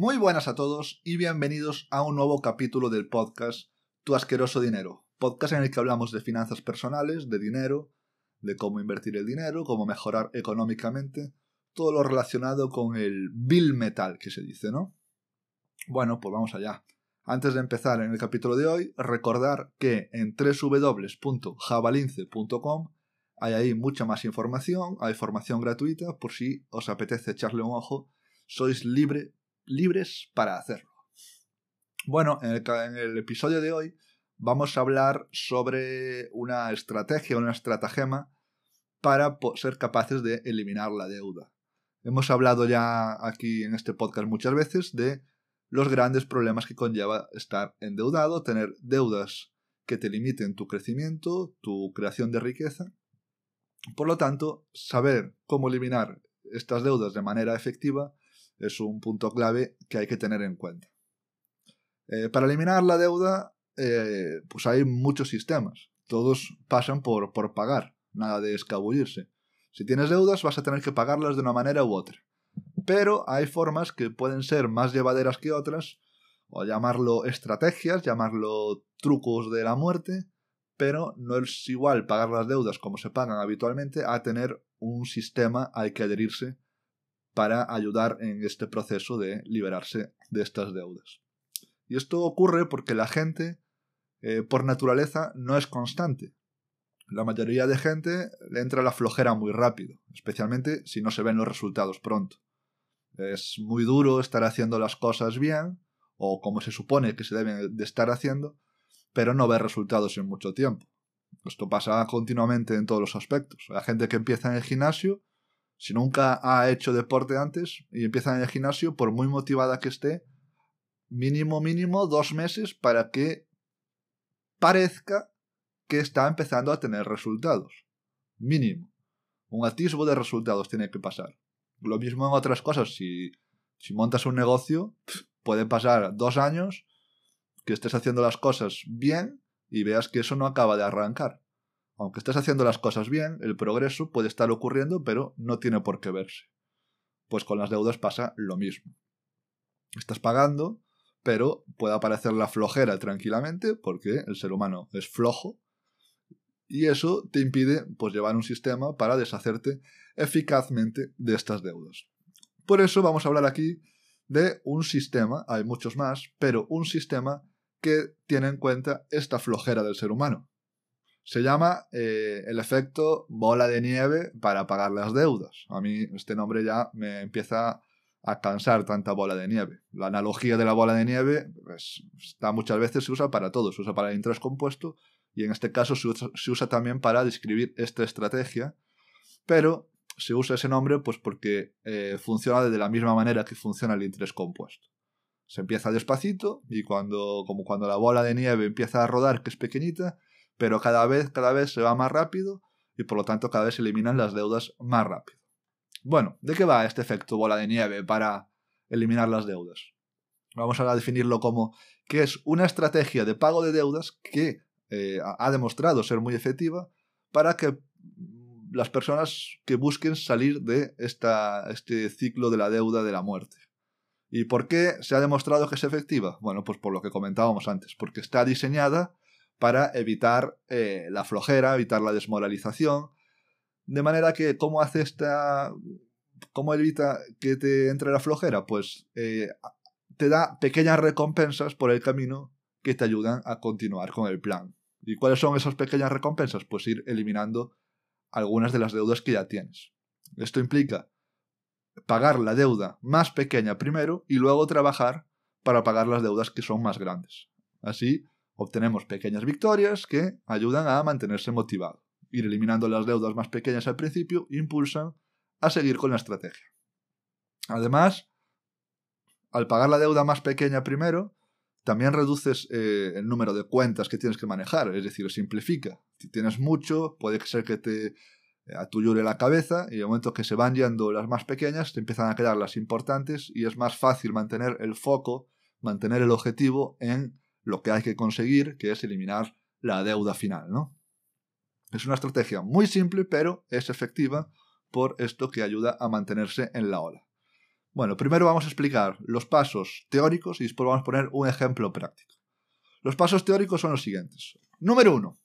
Muy buenas a todos y bienvenidos a un nuevo capítulo del podcast Tu asqueroso dinero, podcast en el que hablamos de finanzas personales, de dinero, de cómo invertir el dinero, cómo mejorar económicamente, todo lo relacionado con el bill metal que se dice, ¿no? Bueno, pues vamos allá. Antes de empezar en el capítulo de hoy, recordar que en www.javalince.com hay ahí mucha más información, hay formación gratuita por si os apetece echarle un ojo, sois libre, libres para hacerlo. Bueno, en el, episodio de hoy vamos a hablar sobre una estrategia, una estratagema para ser capaces de eliminar la deuda. Hemos hablado ya aquí en este podcast muchas veces de los grandes problemas que conlleva estar endeudado, tener deudas que te limiten tu crecimiento, tu creación de riqueza. Por lo tanto, saber cómo eliminar estas deudas de manera efectiva es un punto clave que hay que tener en cuenta. Eh, para eliminar la deuda, eh, pues hay muchos sistemas. Todos pasan por, por pagar, nada de escabullirse. Si tienes deudas, vas a tener que pagarlas de una manera u otra. Pero hay formas que pueden ser más llevaderas que otras, o llamarlo estrategias, llamarlo trucos de la muerte, pero no es igual pagar las deudas como se pagan habitualmente a tener un sistema al que adherirse para ayudar en este proceso de liberarse de estas deudas. Y esto ocurre porque la gente, eh, por naturaleza, no es constante. La mayoría de gente le entra la flojera muy rápido, especialmente si no se ven los resultados pronto. Es muy duro estar haciendo las cosas bien, o como se supone que se deben de estar haciendo, pero no ver resultados en mucho tiempo. Esto pasa continuamente en todos los aspectos. La gente que empieza en el gimnasio, si nunca ha hecho deporte antes y empieza en el gimnasio, por muy motivada que esté, mínimo, mínimo dos meses para que parezca que está empezando a tener resultados. Mínimo. Un atisbo de resultados tiene que pasar. Lo mismo en otras cosas. Si, si montas un negocio, puede pasar dos años que estés haciendo las cosas bien y veas que eso no acaba de arrancar. Aunque estés haciendo las cosas bien, el progreso puede estar ocurriendo, pero no tiene por qué verse. Pues con las deudas pasa lo mismo. Estás pagando, pero puede aparecer la flojera tranquilamente, porque el ser humano es flojo, y eso te impide pues, llevar un sistema para deshacerte eficazmente de estas deudas. Por eso vamos a hablar aquí de un sistema, hay muchos más, pero un sistema que tiene en cuenta esta flojera del ser humano. Se llama eh, el efecto bola de nieve para pagar las deudas. A mí este nombre ya me empieza a cansar tanta bola de nieve. La analogía de la bola de nieve pues, está muchas veces se usa para todo, se usa para el interés compuesto y en este caso se usa, también para describir esta estrategia, pero se usa ese nombre pues porque eh, funciona de la misma manera que funciona el interés compuesto. Se empieza despacito y cuando, como cuando la bola de nieve empieza a rodar, que es pequeñita, pero cada vez, cada vez se va más rápido y por lo tanto cada vez se eliminan las deudas más rápido. Bueno, ¿de qué va este efecto bola de nieve para eliminar las deudas? Vamos a definirlo como que es una estrategia de pago de deudas que eh, ha demostrado ser muy efectiva para que las personas que busquen salir de esta, este ciclo de la deuda de la muerte. ¿Y por qué se ha demostrado que es efectiva? Bueno, pues por lo que comentábamos antes, porque está diseñada para evitar eh, la flojera, evitar la desmoralización, de manera que, ¿cómo hace esta... ¿Cómo evita que te entre la flojera? Pues eh, te da pequeñas recompensas por el camino que te ayudan a continuar con el plan. ¿Y cuáles son esas pequeñas recompensas? Pues ir eliminando algunas de las deudas que ya tienes. Esto implica pagar la deuda más pequeña primero y luego trabajar para pagar las deudas que son más grandes. Así obtenemos pequeñas victorias que ayudan a mantenerse motivado. Ir eliminando las deudas más pequeñas al principio impulsan a seguir con la estrategia. Además, al pagar la deuda más pequeña primero, también reduces eh, el número de cuentas que tienes que manejar, es decir, simplifica. Si tienes mucho, puede ser que te atuyure la cabeza y en el momento que se van yendo las más pequeñas, te empiezan a quedar las importantes y es más fácil mantener el foco, mantener el objetivo en lo que hay que conseguir, que es eliminar la deuda final, ¿no? Es una estrategia muy simple, pero es efectiva por esto que ayuda a mantenerse en la ola. Bueno, primero vamos a explicar los pasos teóricos y después vamos a poner un ejemplo práctico. Los pasos teóricos son los siguientes. Número uno,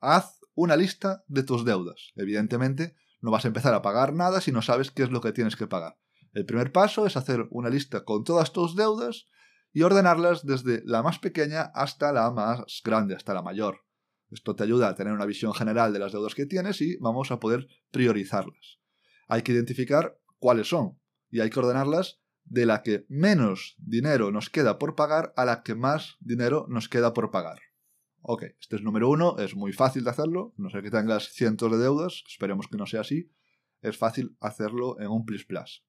haz una lista de tus deudas. Evidentemente, no vas a empezar a pagar nada si no sabes qué es lo que tienes que pagar. El primer paso es hacer una lista con todas tus deudas y ordenarlas desde la más pequeña hasta la más grande, hasta la mayor. Esto te ayuda a tener una visión general de las deudas que tienes y vamos a poder priorizarlas. Hay que identificar cuáles son y hay que ordenarlas de la que menos dinero nos queda por pagar a la que más dinero nos queda por pagar. Ok, este es número uno, es muy fácil de hacerlo, no sé que tengas cientos de deudas, esperemos que no sea así, es fácil hacerlo en un plus plus.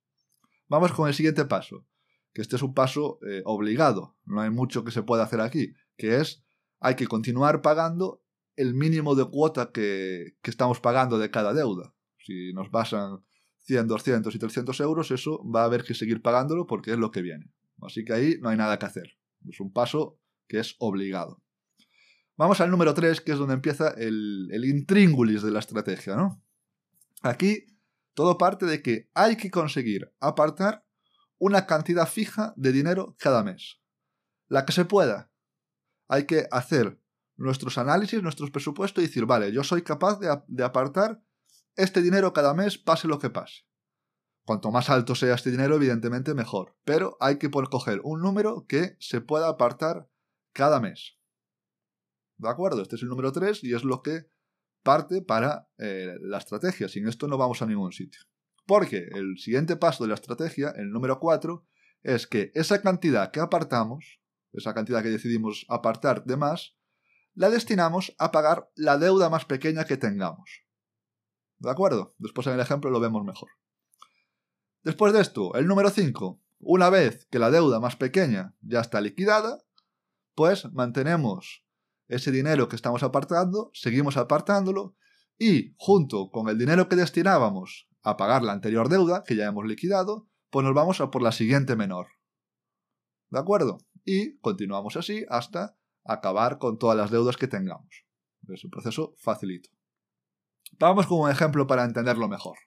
Vamos con el siguiente paso, que este es un paso eh, obligado, no hay mucho que se pueda hacer aquí, que es hay que continuar pagando el mínimo de cuota que, que estamos pagando de cada deuda. Si nos pasan 100, 200 y 300 euros, eso va a haber que seguir pagándolo porque es lo que viene. Así que ahí no hay nada que hacer. Es un paso que es obligado. Vamos al número 3, que es donde empieza el, el intríngulis de la estrategia, ¿no? Aquí todo parte de que hay que conseguir apartar una cantidad fija de dinero cada mes. La que se pueda. Hay que hacer nuestros análisis, nuestros presupuestos y decir, vale, yo soy capaz de, apartar este dinero cada mes, pase lo que pase. Cuanto más alto sea este dinero, evidentemente mejor. Pero hay que coger un número que se pueda apartar cada mes. ¿De acuerdo? Este es el número 3 y es lo que parte para eh, la estrategia. Sin esto no vamos a ningún sitio. Porque el siguiente paso de la estrategia, el número 4, es que esa cantidad que apartamos, esa cantidad que decidimos apartar de más, la destinamos a pagar la deuda más pequeña que tengamos. ¿De acuerdo? Después en el ejemplo lo vemos mejor. Después de esto, el número 5. Una vez que la deuda más pequeña ya está liquidada, pues mantenemos ese dinero que estamos apartando, seguimos apartándolo y junto con el dinero que destinábamos a pagar la anterior deuda, que ya hemos liquidado, pues nos vamos a por la siguiente menor. ¿De acuerdo? Y continuamos así hasta acabar con todas las deudas que tengamos. Es un proceso facilito. Vamos con un ejemplo para entenderlo mejor.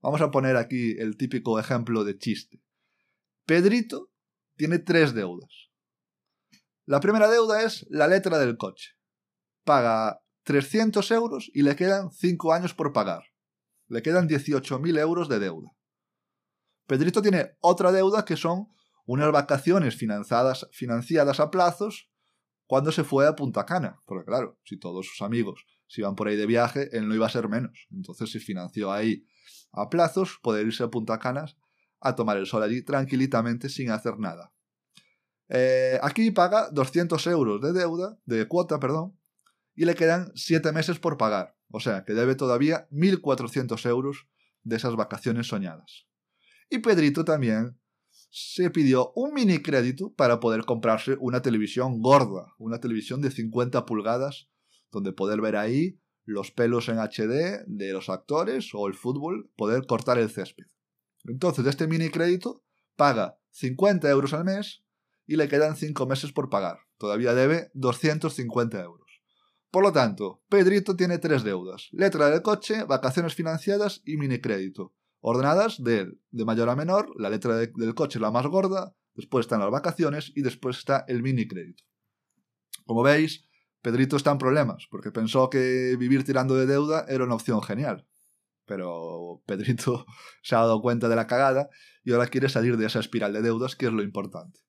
Vamos a poner aquí el típico ejemplo de chiste. Pedrito tiene tres deudas. La primera deuda es la letra del coche. Paga 300 euros y le quedan 5 años por pagar. Le quedan 18.000 euros de deuda. Pedrito tiene otra deuda que son unas vacaciones financiadas, a plazos cuando se fue a Punta Cana. Porque claro, si todos sus amigos si iban por ahí de viaje, él no iba a ser menos. Entonces se financió ahí a plazos, poder irse a Punta Canas a tomar el sol allí tranquilitamente sin hacer nada. Eh, aquí paga 200 euros de deuda, de cuota, perdón, y le quedan 7 meses por pagar. O sea, que debe todavía 1.400 euros de esas vacaciones soñadas. Y Pedrito también se pidió un mini crédito para poder comprarse una televisión gorda, una televisión de 50 pulgadas donde poder ver ahí los pelos en HD de los actores o el fútbol, poder cortar el césped. Entonces, este mini crédito paga 50 euros al mes y le quedan 5 meses por pagar. Todavía debe 250 euros. Por lo tanto, Pedrito tiene tres deudas. Letra del coche, vacaciones financiadas y mini crédito. Ordenadas de, de mayor a menor, la letra del coche la más gorda, después están las vacaciones y después está el mini crédito. Como veis, Pedrito está en problemas, porque pensó que vivir tirando de deuda era una opción genial. Pero Pedrito se ha dado cuenta de la cagada y ahora quiere salir de esa espiral de deudas, que es lo importante.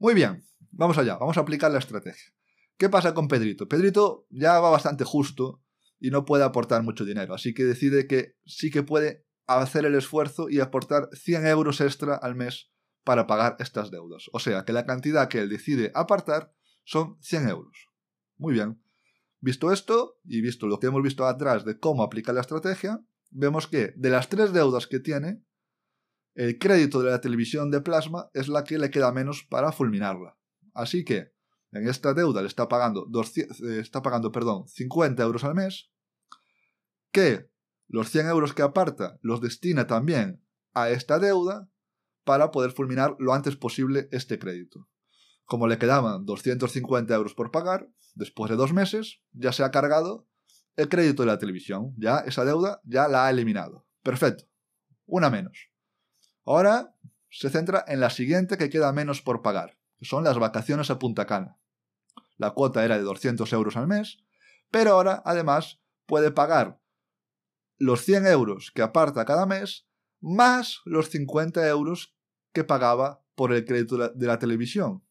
Muy bien, vamos allá, vamos a aplicar la estrategia. ¿Qué pasa con Pedrito? Pedrito ya va bastante justo y no puede aportar mucho dinero, así que decide que sí que puede hacer el esfuerzo y aportar 100 euros extra al mes para pagar estas deudas. O sea que la cantidad que él decide apartar son 100 euros. Muy bien. Visto esto, y visto lo que hemos visto atrás de cómo aplicar la estrategia, vemos que de las tres deudas que tiene, el crédito de la televisión de plasma es la que le queda menos para fulminarla. Así que en esta deuda le está pagando, eh, está pagando perdón, 50 euros al mes, que los 100 euros que aparta los destina también a esta deuda para poder fulminar lo antes posible este crédito. Como le quedaban 250 euros por pagar, después de dos meses ya se ha cargado el crédito de la televisión. Ya esa deuda ya la ha eliminado. Perfecto. Una menos. Ahora se centra en la siguiente que queda menos por pagar, que son las vacaciones a Punta Cana. La cuota era de 200 euros al mes, pero ahora además puede pagar los 100 euros que aparta cada mes más los 50 euros que pagaba por el crédito de la televisión.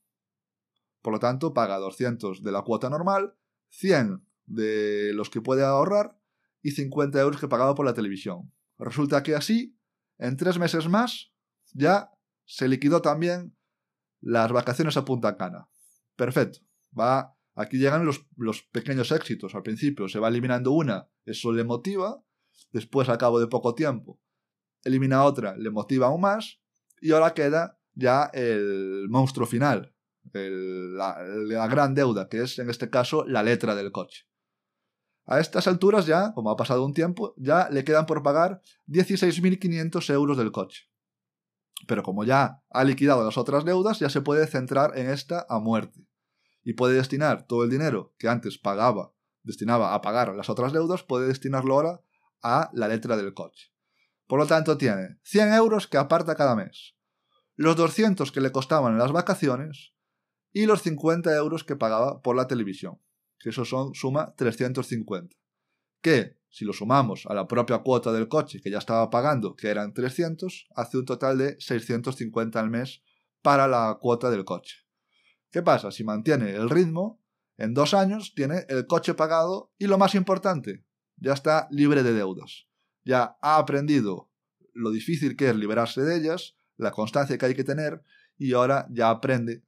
Por lo tanto, paga 200 de la cuota normal, 100 de los que puede ahorrar y 50 euros que pagaba por la televisión. Resulta que así, en tres meses más, ya se liquidó también las vacaciones a Punta Cana. Perfecto. Va, aquí llegan los, los pequeños éxitos. Al principio se va eliminando una, eso le motiva. Después, al cabo de poco tiempo, elimina otra, le motiva aún más. Y ahora queda ya el monstruo final, la, gran deuda, que es en este caso la letra del coche. A estas alturas ya, como ha pasado un tiempo, ya le quedan por pagar 16.500 euros del coche. Pero como ya ha liquidado las otras deudas, ya se puede centrar en esta a muerte. Y puede destinar todo el dinero que antes pagaba, destinaba a pagar las otras deudas, puede destinarlo ahora a la letra del coche. Por lo tanto, tiene 100 euros que aparta cada mes, los 200 que le costaban las vacaciones y los 50 euros que pagaba por la televisión, que eso son suma 350. Que, si lo sumamos a la propia cuota del coche que ya estaba pagando, que eran 300, hace un total de 650 al mes para la cuota del coche. ¿Qué pasa? Si mantiene el ritmo, en dos años tiene el coche pagado y lo más importante, ya está libre de deudas. Ya ha aprendido lo difícil que es liberarse de ellas, la constancia que hay que tener y ahora ya aprende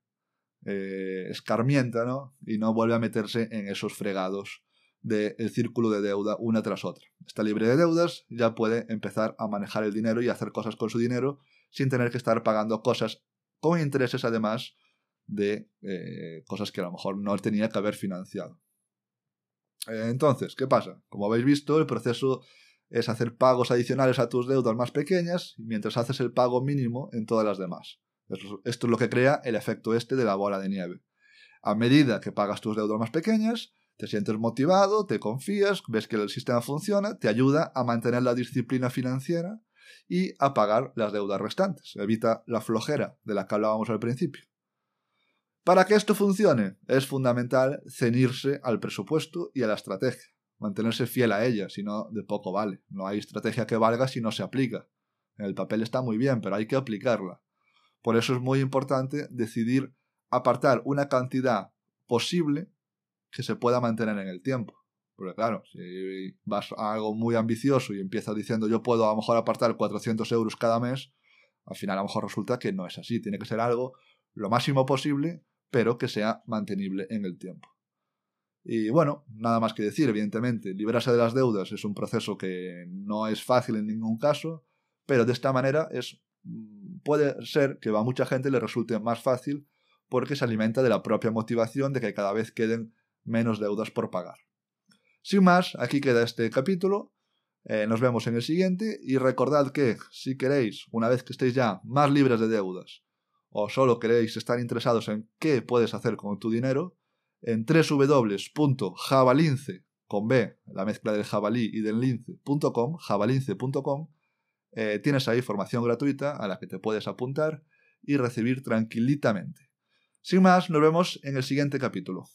eh, escarmienta, ¿no? Y no vuelve a meterse en esos fregados del círculo de deuda una tras otra. Está libre de deudas, ya puede empezar a manejar el dinero y hacer cosas con su dinero sin tener que estar pagando cosas con intereses además de eh, cosas que a lo mejor no tenía que haber financiado. Eh, entonces, ¿qué pasa? Como habéis visto, el proceso es hacer pagos adicionales a tus deudas más pequeñas mientras haces el pago mínimo en todas las demás. Esto es lo que crea el efecto este de la bola de nieve. A medida que pagas tus deudas más pequeñas, te sientes motivado, te confías, ves que el sistema funciona, te ayuda a mantener la disciplina financiera y a pagar las deudas restantes. Evita la flojera de la que hablábamos al principio. Para que esto funcione, es fundamental ceñirse al presupuesto y a la estrategia, mantenerse fiel a ella, si no, de poco vale. No hay estrategia que valga si no se aplica. El papel está muy bien, pero hay que aplicarla. Por eso es muy importante decidir apartar una cantidad posible que se pueda mantener en el tiempo. Porque claro, si vas a algo muy ambicioso y empiezas diciendo yo puedo a lo mejor apartar 400 euros cada mes, al final a lo mejor resulta que no es así. Tiene que ser algo lo máximo posible, pero que sea mantenible en el tiempo. Y bueno, nada más que decir, evidentemente, librarse de las deudas es un proceso que no es fácil en ningún caso, pero de esta manera es Mm, puede ser que a mucha gente le resulte más fácil porque se alimenta de la propia motivación de que cada vez queden menos deudas por pagar. Sin más, aquí queda este capítulo. Eh, nos vemos en el siguiente y recordad que si queréis, una vez que estéis ya más libres de deudas, o solo queréis estar interesados en qué puedes hacer con tu dinero, en www.javalince, con B, la mezcla del jabalí y del lince.com, javalince.com, eh, tienes ahí formación gratuita a la que te puedes apuntar y recibir tranquilitamente. Sin más, nos vemos en el siguiente capítulo.